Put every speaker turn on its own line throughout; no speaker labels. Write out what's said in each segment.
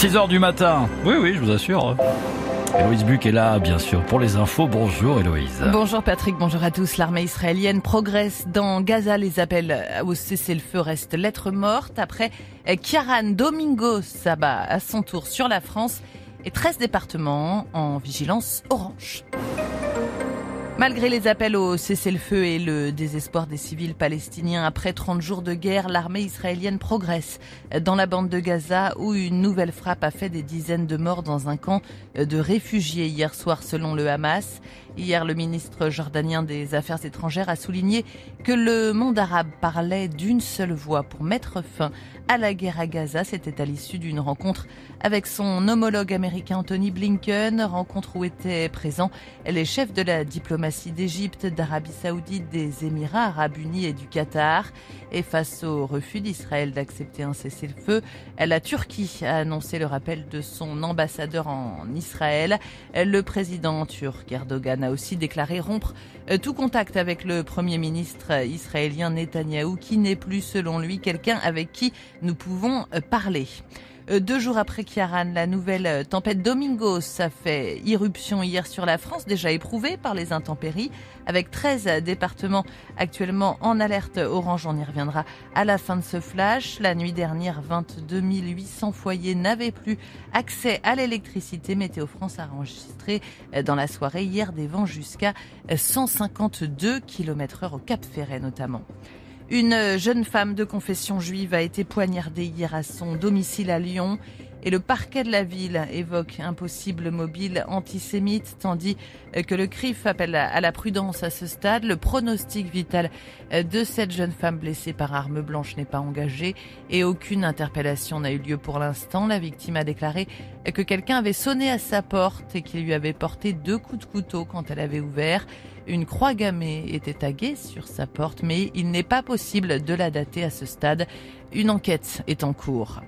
6h du matin. Oui, oui, je vous assure. Héloïse Buc est là, bien sûr, pour les infos. Bonjour Héloïse.
Bonjour Patrick, bonjour à tous. L'armée israélienne progresse dans Gaza. Les appels au cessez-le-feu restent lettres mortes. Après, Kiaran Domingo s'abat à son tour sur la France et 13 départements en vigilance orange. Malgré les appels au cessez-le-feu et le désespoir des civils palestiniens après 30 jours de guerre, l'armée israélienne progresse dans la bande de Gaza où une nouvelle frappe a fait des dizaines de morts dans un camp de réfugiés hier soir selon le Hamas. Hier, le ministre jordanien des Affaires étrangères a souligné que le monde arabe parlait d'une seule voix pour mettre fin à la guerre à Gaza. C'était à l'issue d'une rencontre avec son homologue américain Anthony Blinken, rencontre où étaient présents les chefs de la diplomatie d'Égypte, d'Arabie Saoudite, des Émirats Arabes Unis et du Qatar. Et face au refus d'Israël d'accepter un cessez-le-feu, la Turquie a annoncé le rappel de son ambassadeur en Israël. Le président turc Erdogan a aussi déclaré rompre tout contact avec le premier ministre israélien Netanyahou, qui n'est plus, selon lui, quelqu'un avec qui nous pouvons parler. Euh, deux jours après Kiaran, la nouvelle euh, tempête Domingos a fait irruption hier sur la France, déjà éprouvée par les intempéries, avec 13 départements actuellement en alerte orange. On y reviendra à la fin de ce flash. La nuit dernière, 22 800 foyers n'avaient plus accès à l'électricité. Météo France a enregistré euh, dans la soirée hier des vents jusqu'à 152 km heure au Cap Ferret notamment. Une jeune femme de confession juive a été poignardée hier à son domicile à Lyon et le parquet de la ville évoque un possible mobile antisémite, tandis que le CRIF appelle à la prudence à ce stade. Le pronostic vital de cette jeune femme blessée par arme blanche n'est pas engagé et aucune interpellation n'a eu lieu pour l'instant. La victime a déclaré que quelqu'un avait sonné à sa porte et qu'il lui avait porté deux coups de couteau quand elle avait ouvert. Une croix gammée était taguée sur sa porte, mais il n'est pas possible de la dater à ce stade. Une enquête est en cours.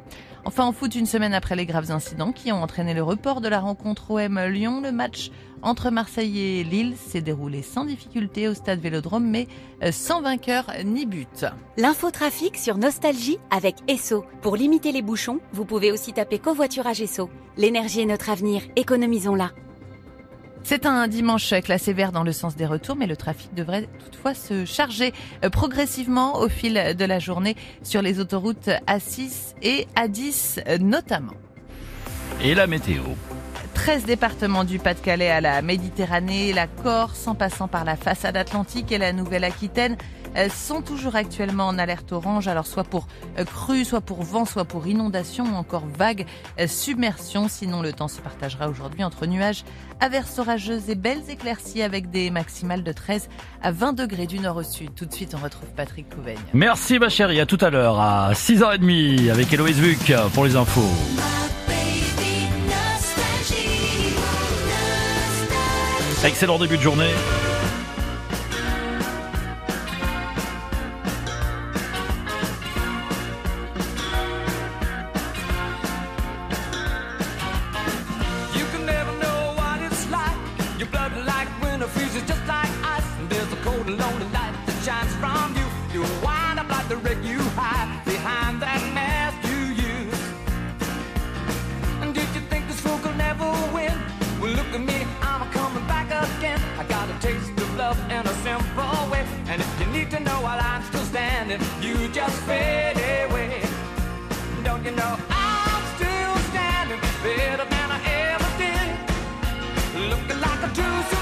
Enfin, en foot, une semaine après les graves incidents qui ont entraîné le report de la rencontre OM Lyon, le match entre Marseille et Lille s'est déroulé sans difficulté au stade Vélodrome, mais euh, sans vainqueur ni but.
L'infotrafic sur Nostalgie avec Esso. Pour limiter les bouchons, vous pouvez aussi taper covoiturage Esso. L'énergie est notre avenir, économisons-la.
C'est un dimanche classé vert dans le sens des retours, mais le trafic devrait toutefois se charger euh, progressivement au fil de la journée sur les autoroutes A6 et A10 euh, notamment.
Et la météo
13 départements du Pas-de-Calais à la Méditerranée, la Corse en passant par la façade atlantique et la Nouvelle-Aquitaine sont toujours actuellement en alerte orange, alors soit pour euh, crue, soit pour vent, soit pour inondation ou encore vague euh, submersion. Sinon, le temps se partagera aujourd'hui entre nuages, averses orageuses et belles éclaircies avec des maximales de 13 à 20 degrés du nord au sud. Tout de suite, on retrouve Patrick Couvaigne.
Merci ma chérie, à tout à l'heure à 6h30 avec Héloïse Buc pour les infos. Excellent début de journée.
You can never know what it's like. Blood like just like know while I'm still standing, you just fade away. Don't you know I'm still standing better than I ever did? Looking like a true